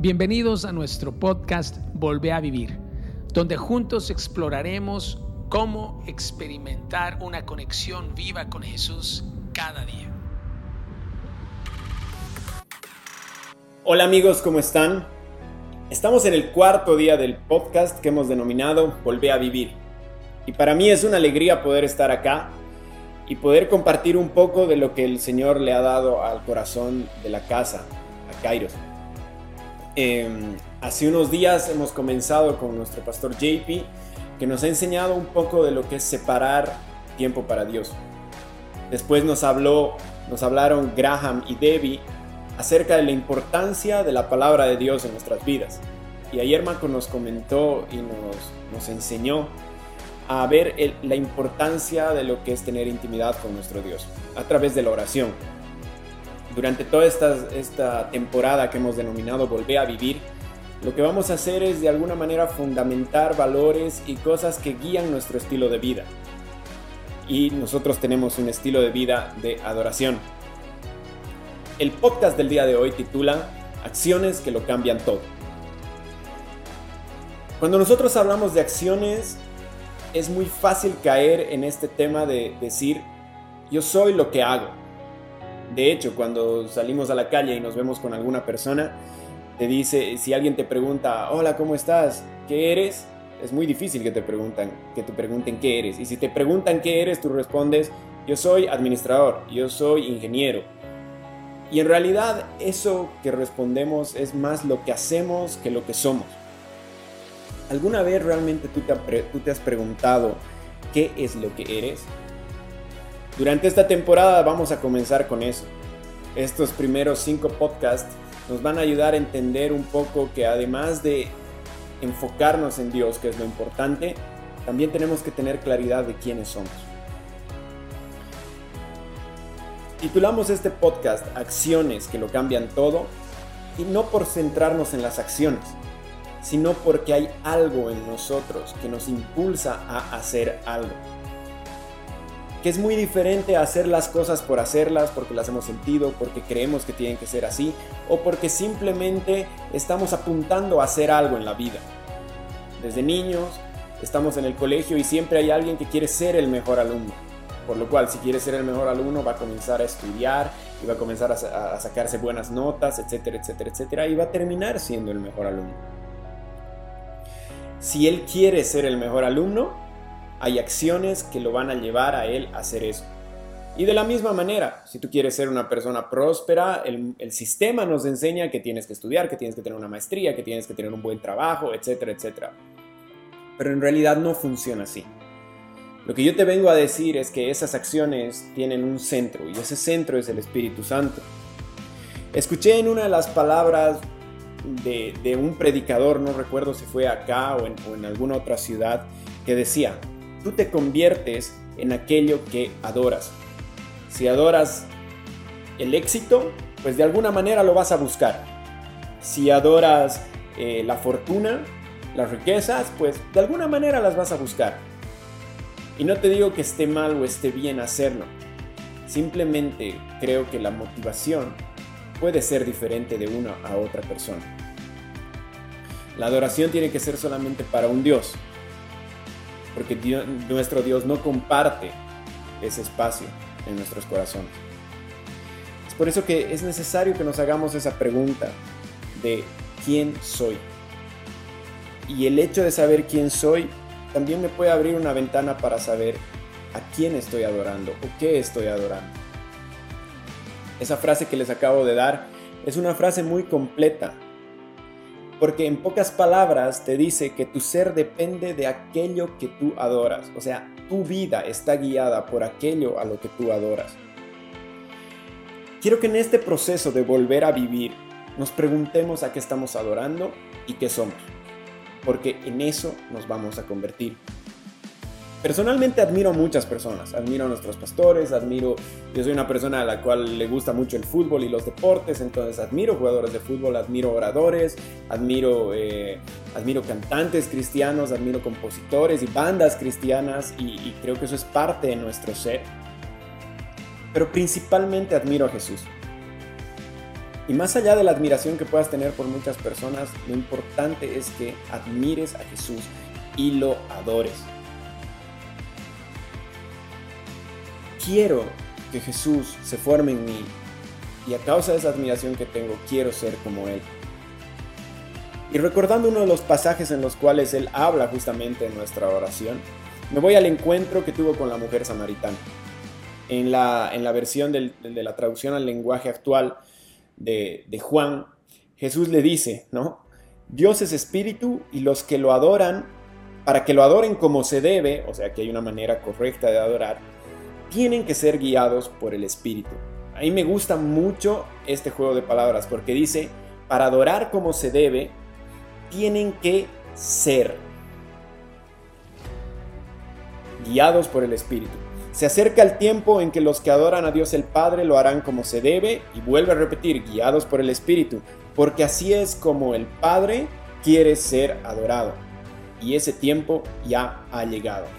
Bienvenidos a nuestro podcast Volvé a Vivir, donde juntos exploraremos cómo experimentar una conexión viva con Jesús cada día. Hola amigos, ¿cómo están? Estamos en el cuarto día del podcast que hemos denominado Volvé a Vivir. Y para mí es una alegría poder estar acá y poder compartir un poco de lo que el Señor le ha dado al corazón de la casa, a Kairos. Em, hace unos días hemos comenzado con nuestro pastor JP, que nos ha enseñado un poco de lo que es separar tiempo para Dios. Después nos habló, nos hablaron Graham y Debbie acerca de la importancia de la palabra de Dios en nuestras vidas. Y ayer Marco nos comentó y nos, nos enseñó a ver la importancia de lo que es tener intimidad con nuestro Dios a través de la oración durante toda esta, esta temporada que hemos denominado Volver a Vivir, lo que vamos a hacer es de alguna manera fundamentar valores y cosas que guían nuestro estilo de vida. Y nosotros tenemos un estilo de vida de adoración. El podcast del día de hoy titula Acciones que lo cambian todo. Cuando nosotros hablamos de acciones, es muy fácil caer en este tema de decir, yo soy lo que hago. De hecho, cuando salimos a la calle y nos vemos con alguna persona, te dice, si alguien te pregunta, hola, ¿cómo estás? ¿Qué eres? Es muy difícil que te, preguntan, que te pregunten qué eres. Y si te preguntan qué eres, tú respondes, yo soy administrador, yo soy ingeniero. Y en realidad eso que respondemos es más lo que hacemos que lo que somos. ¿Alguna vez realmente tú te, tú te has preguntado qué es lo que eres? Durante esta temporada vamos a comenzar con eso. Estos primeros cinco podcasts nos van a ayudar a entender un poco que además de enfocarnos en Dios, que es lo importante, también tenemos que tener claridad de quiénes somos. Titulamos este podcast Acciones que lo cambian todo y no por centrarnos en las acciones, sino porque hay algo en nosotros que nos impulsa a hacer algo es muy diferente hacer las cosas por hacerlas, porque las hemos sentido, porque creemos que tienen que ser así, o porque simplemente estamos apuntando a hacer algo en la vida. Desde niños estamos en el colegio y siempre hay alguien que quiere ser el mejor alumno. Por lo cual, si quiere ser el mejor alumno, va a comenzar a estudiar y va a comenzar a, a sacarse buenas notas, etcétera, etcétera, etcétera, y va a terminar siendo el mejor alumno. Si él quiere ser el mejor alumno, hay acciones que lo van a llevar a él a hacer eso. Y de la misma manera, si tú quieres ser una persona próspera, el, sistema nos enseña que tienes que estudiar, que tienes que tener una maestría, que tienes que tener un buen trabajo, etcétera, etcétera. Pero en realidad no funciona así. Lo que yo te vengo a decir es que esas acciones tienen un centro y ese centro es el Espíritu Santo. Escuché en una de las palabras de, un predicador, no recuerdo si fue acá o en alguna otra ciudad, que decía, tú te conviertes en aquello que adoras. Si adoras el éxito, pues de alguna manera lo vas a buscar. Si adoras eh, la fortuna, las riquezas, pues de alguna manera las vas a buscar. Y no te digo que esté mal o esté bien hacerlo. Simplemente creo que la motivación puede ser diferente de una a otra persona. La adoración tiene que ser solamente para un Dios, porque nuestro Dios no comparte ese espacio en nuestros corazones. Es por eso que es necesario que nos hagamos esa pregunta de quién soy. Y el hecho de saber quién soy también me puede abrir una ventana para saber a quién estoy adorando o qué estoy adorando. Esa frase que les acabo de dar es una frase muy completa porque en pocas palabras te dice que tu ser depende de aquello que tú adoras. O sea, tu vida está guiada por aquello a lo que tú adoras. Quiero que en este proceso de volver a vivir nos preguntemos a qué estamos adorando y qué somos. Porque en eso nos vamos a convertir. Personalmente admiro muchas personas, admiro a nuestros pastores, admiro, yo soy una persona a la cual le gusta mucho el fútbol y los deportes, entonces admiro jugadores de fútbol, admiro oradores, admiro, eh, admiro cantantes cristianos, admiro compositores y bandas cristianas y creo que eso es parte de nuestro ser. Pero principalmente admiro a Jesús. Y más allá de la admiración que puedas tener por muchas personas, lo importante es que admires a Jesús y lo adores. Quiero que Jesús se forme en mí y a causa de esa admiración que tengo, quiero ser como Él. Y recordando uno de los pasajes en los cuales Él habla justamente en nuestra oración, me voy al encuentro que tuvo con la mujer samaritana. En la, en la versión de la traducción al lenguaje actual, de, Juan, Jesús le dice, ¿no? Dios es espíritu y los que lo adoran, para que lo adoren como se debe, o sea que hay una manera correcta de adorar, tienen que ser guiados por el espíritu. A mí me gusta mucho este juego de palabras porque dice, para adorar como se debe, tienen que ser guiados por el espíritu. Se acerca el tiempo en que los que adoran a Dios el Padre lo harán como se debe y vuelve a repetir, guiados por el Espíritu, porque así es como el Padre quiere ser adorado. Y ese tiempo ya ha llegado.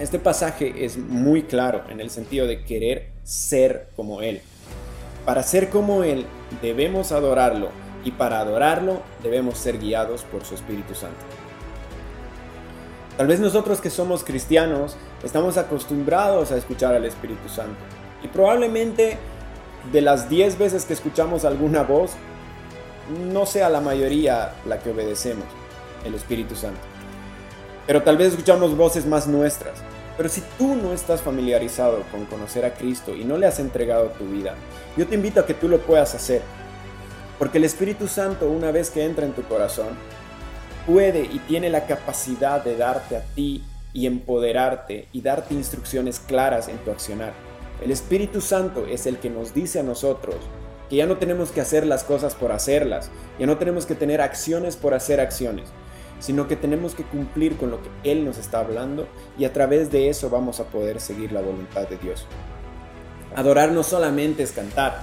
Este pasaje es muy claro en el sentido de querer ser como Él. Para ser como Él debemos adorarlo y para adorarlo debemos ser guiados por su Espíritu Santo. Tal vez nosotros que somos cristianos estamos acostumbrados a escuchar al Espíritu Santo. Y probablemente de las 10 veces que escuchamos alguna voz, no sea la mayoría la que obedecemos, el Espíritu Santo. Pero tal vez escuchamos voces más nuestras. Pero si tú no estás familiarizado con conocer a Cristo y no le has entregado tu vida, yo te invito a que tú lo puedas hacer. Porque el Espíritu Santo, una vez que entra en tu corazón, puede y tiene la capacidad de darte a ti y empoderarte y darte instrucciones claras en tu accionar. El Espíritu Santo es el que nos dice a nosotros que ya no tenemos que hacer las cosas por hacerlas, ya no tenemos que tener acciones por hacer acciones, sino que tenemos que cumplir con lo que Él nos está hablando y a través de eso vamos a poder seguir la voluntad de Dios. Adorar no solamente es cantar,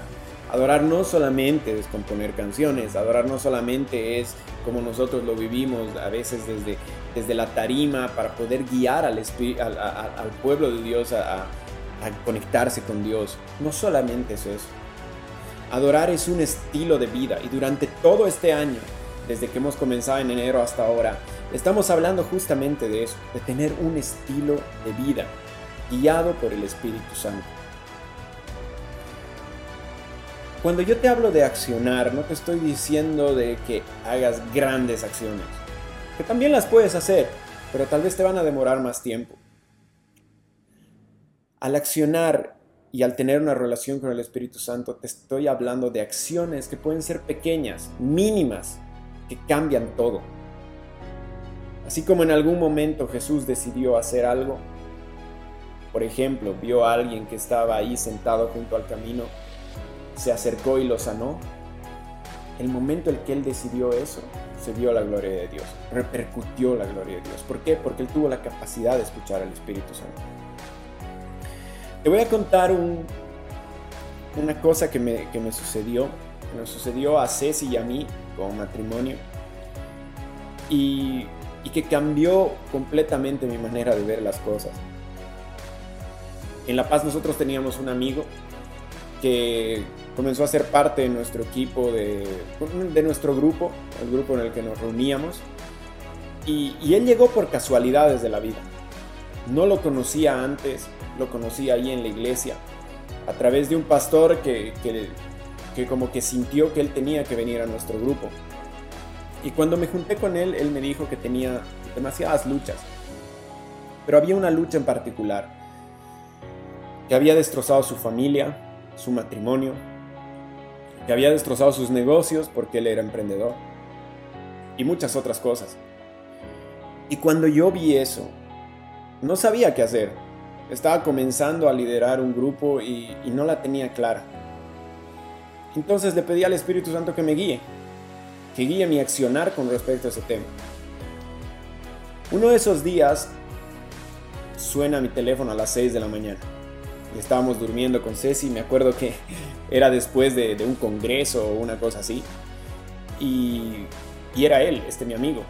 Adorar no solamente es componer canciones, adorar no solamente es como nosotros lo vivimos a veces desde, desde la tarima para poder guiar al, pueblo de Dios a, a conectarse con Dios. No solamente es eso. Adorar es un estilo de vida y durante todo este año, desde que hemos comenzado en enero hasta ahora, estamos hablando justamente de eso, de tener un estilo de vida guiado por el Espíritu Santo. Cuando yo te hablo de accionar, no te estoy diciendo de que hagas grandes acciones, que también las puedes hacer, pero tal vez te van a demorar más tiempo. Al accionar y al tener una relación con el Espíritu Santo, te estoy hablando de acciones que pueden ser pequeñas, mínimas, que cambian todo. Así como en algún momento Jesús decidió hacer algo, por ejemplo, vio a alguien que estaba ahí sentado junto al camino se acercó y lo sanó, el momento en que él decidió eso, se dio la gloria de Dios, repercutió la gloria de Dios. ¿Por qué? Porque él tuvo la capacidad de escuchar al Espíritu Santo. Te voy a contar una cosa que me, sucedió, que nos sucedió a Ceci y a mí como matrimonio, y, y que cambió completamente mi manera de ver las cosas. En La Paz nosotros teníamos un amigo que comenzó a ser parte de nuestro equipo, de, de nuestro grupo, el grupo en el que nos reuníamos. Y, él llegó por casualidades de la vida. No lo conocía antes, lo conocía ahí en la iglesia, a través de un pastor que, que, que como que sintió que él tenía que venir a nuestro grupo. Y cuando me junté con él, él me dijo que tenía demasiadas luchas. Pero había una lucha en particular, que había destrozado su familia, su matrimonio, que había destrozado sus negocios porque él era emprendedor y muchas otras cosas. Y cuando yo vi eso, no sabía qué hacer. Estaba comenzando a liderar un grupo y, no la tenía clara. Entonces le pedí al Espíritu Santo que me guíe, que guíe mi accionar con respecto a ese tema. Uno de esos días suena mi teléfono a las 6 de la mañana estábamos durmiendo con Ceci, me acuerdo que era después de, un congreso o una cosa así, y, y, era él, este mi amigo,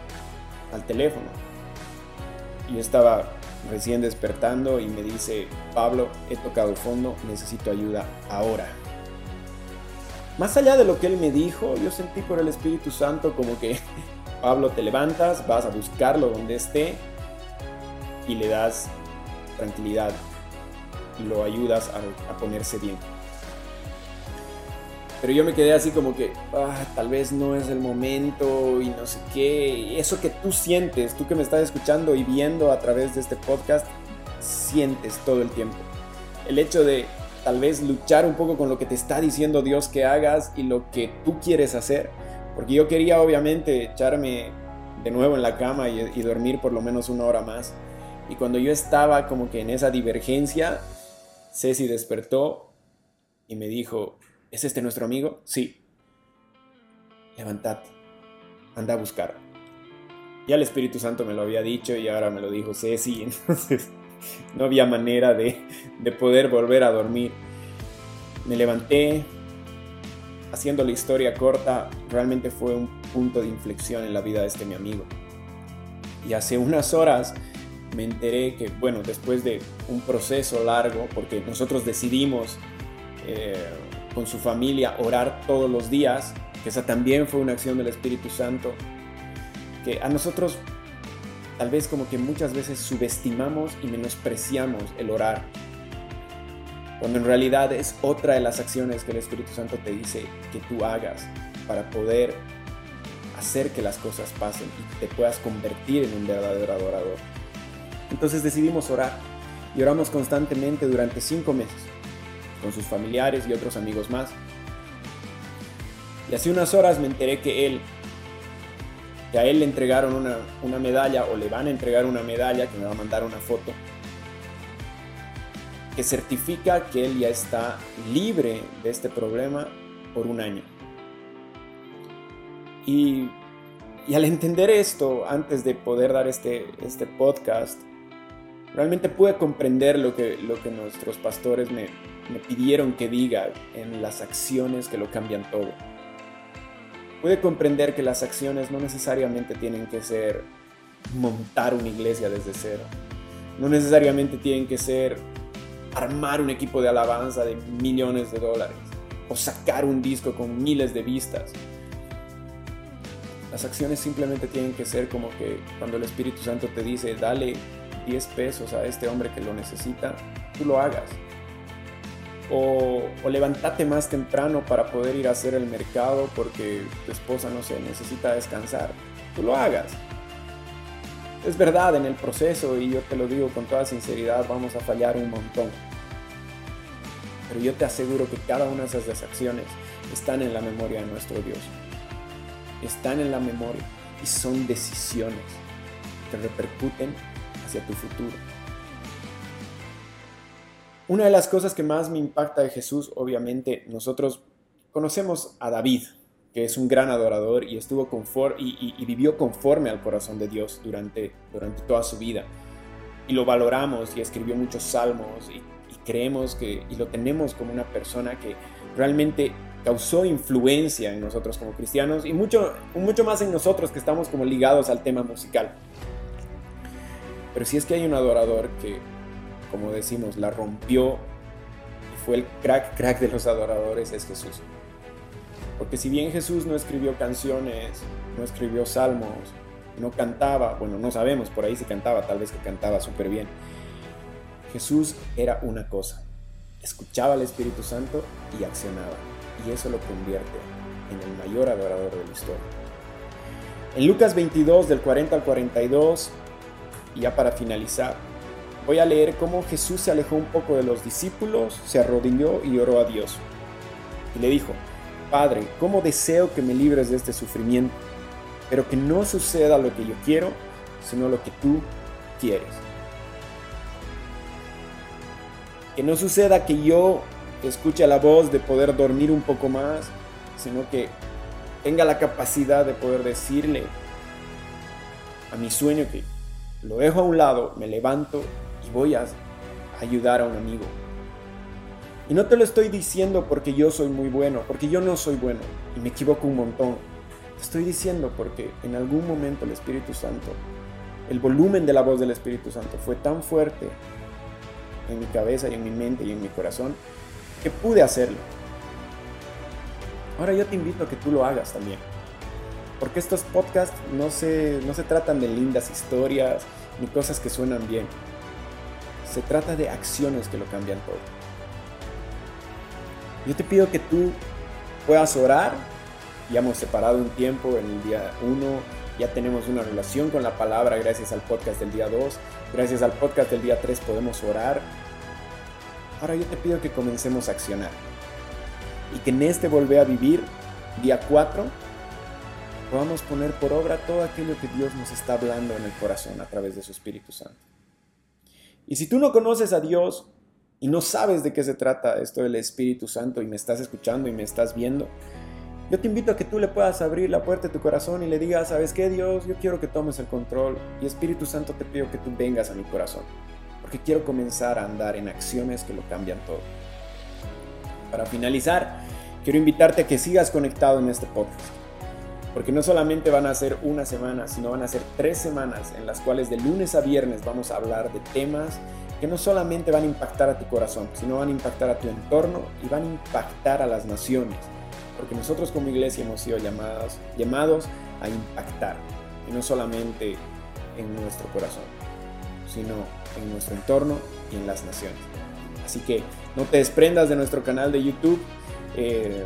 al teléfono. Yo estaba recién despertando y me dice, Pablo, he tocado fondo, necesito ayuda ahora. Más allá de lo que él me dijo, yo sentí por el Espíritu Santo como que, Pablo, te levantas, vas a buscarlo donde esté y le das tranquilidad, lo ayudas a, ponerse bien. Pero yo me quedé así como que, ah, tal vez no es el momento y no sé qué. Eso que tú sientes, tú que me estás escuchando y viendo a través de este podcast, sientes todo el tiempo. El hecho de tal vez luchar un poco con lo que te está diciendo Dios que hagas y lo que tú quieres hacer. Porque yo quería obviamente echarme de nuevo en la cama y, dormir por lo menos una hora más. Y cuando yo estaba como que en esa divergencia, Ceci despertó y me dijo, ¿es este nuestro amigo? Sí. Levantate, anda a buscar. Ya el Espíritu Santo me lo había dicho y ahora me lo dijo Ceci, entonces no había manera de, poder volver a dormir. Me levanté, haciendo la historia corta, realmente fue un punto de inflexión en la vida de este mi amigo. Y hace unas horas me enteré que, bueno, después de un proceso largo, porque nosotros decidimos eh, con su familia orar todos los días, que esa también fue una acción del Espíritu Santo, que a nosotros tal vez como que muchas veces subestimamos y menospreciamos el orar, cuando en realidad es otra de las acciones que el Espíritu Santo te dice que tú hagas para poder hacer que las cosas pasen y te puedas convertir en un verdadero adorador. Entonces decidimos orar y oramos constantemente durante cinco meses con sus familiares y otros amigos más. Y hace unas horas me enteré que él, que a él le entregaron una, una medalla o le van a entregar una medalla que me va a mandar una foto que certifica que él ya está libre de este problema por un año. Y, y, al entender esto, antes de poder dar este, este podcast, realmente pude comprender lo que, lo que nuestros pastores me, me pidieron que diga en las acciones que lo cambian todo. Pude comprender que las acciones no necesariamente tienen que ser montar una iglesia desde cero. No necesariamente tienen que ser armar un equipo de alabanza de millones de dólares o sacar un disco con miles de vistas. Las acciones simplemente tienen que ser como que cuando el Espíritu Santo te dice, dale 10 pesos a este hombre que lo necesita, tú lo hagas. O, o levántate más temprano para poder ir a hacer el mercado porque tu esposa, no sé, necesita descansar, tú lo hagas. Es verdad, en el proceso, y yo te lo digo con toda sinceridad, vamos a fallar un montón. Pero yo te aseguro que cada una de esas acciones están en la memoria de nuestro Dios. Están en la memoria y son decisiones que repercuten tu futuro. Una de las cosas que más me impacta de Jesús, obviamente, nosotros conocemos a David, que es un gran adorador y estuvo conforme, y, vivió conforme al corazón de Dios durante, durante toda su vida. Y lo valoramos y escribió muchos salmos y, creemos que, y lo tenemos como una persona que realmente causó influencia en nosotros como cristianos y mucho, mucho más en nosotros que estamos como ligados al tema musical. Pero si es que hay un adorador que, como decimos, la rompió y fue el crack, crack de los adoradores, es Jesús. Porque si bien Jesús no escribió canciones, no escribió salmos, no cantaba, bueno, no sabemos, por ahí si cantaba, tal vez que cantaba súper bien. Jesús era una cosa, escuchaba al Espíritu Santo y accionaba. Y eso lo convierte en el mayor adorador de la historia. En Lucas 22, del 40 al 42, y ya para finalizar, voy a leer cómo Jesús se alejó un poco de los discípulos, se arrodilló y oró a Dios. Y le dijo, Padre, ¿cómo deseo que me libres de este sufrimiento? Pero que no suceda lo que yo quiero, sino lo que tú quieres. Que no suceda que yo escuche la voz de poder dormir un poco más, sino que tenga la capacidad de poder decirle a mi sueño que lo dejo a un lado, me levanto y voy a ayudar a un amigo. Y no te lo estoy diciendo porque yo soy muy bueno, porque yo no soy bueno y me equivoco un montón. Te estoy diciendo porque en algún momento el Espíritu Santo, el volumen de la voz del Espíritu Santo fue tan fuerte en mi cabeza y en mi mente y en mi corazón que pude hacerlo. Ahora yo te invito a que tú lo hagas también. Porque estos podcasts no se, no se tratan de lindas historias ni cosas que suenan bien. Se trata de acciones que lo cambian todo. Yo te pido que tú puedas orar. Ya hemos separado un tiempo en el día 1. Ya tenemos una relación con la palabra gracias al podcast del día 2. Gracias al podcast del día 3 podemos orar. Ahora yo te pido que comencemos a accionar. Y que en este volver a vivir, día 4, podamos poner por obra todo aquello que Dios nos está hablando en el corazón a través de su Espíritu Santo. Y si tú no conoces a Dios y no sabes de qué se trata esto del Espíritu Santo y me estás escuchando y me estás viendo, yo te invito a que tú le puedas abrir la puerta de tu corazón y le digas, ¿sabes qué Dios? Yo quiero que tomes el control y Espíritu Santo te pido que tú vengas a mi corazón, porque quiero comenzar a andar en acciones que lo cambian todo. Para finalizar, quiero invitarte a que sigas conectado en este podcast porque no solamente van a ser una semana, sino van a ser tres semanas en las cuales de lunes a viernes vamos a hablar de temas que no solamente van a impactar a tu corazón, sino van a impactar a tu entorno y van a impactar a las naciones. Porque nosotros como iglesia hemos sido llamados, llamados a impactar, y no solamente en nuestro corazón, sino en nuestro entorno y en las naciones. Así que no te desprendas de nuestro canal de YouTube. Eh,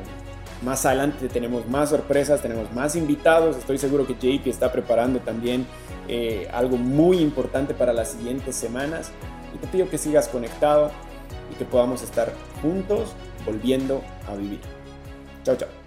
más adelante tenemos más sorpresas, tenemos más invitados. Estoy seguro que JP está preparando también eh, algo muy importante para las siguientes semanas. Y te pido que sigas conectado y que podamos estar juntos volviendo a vivir. Chao, chao.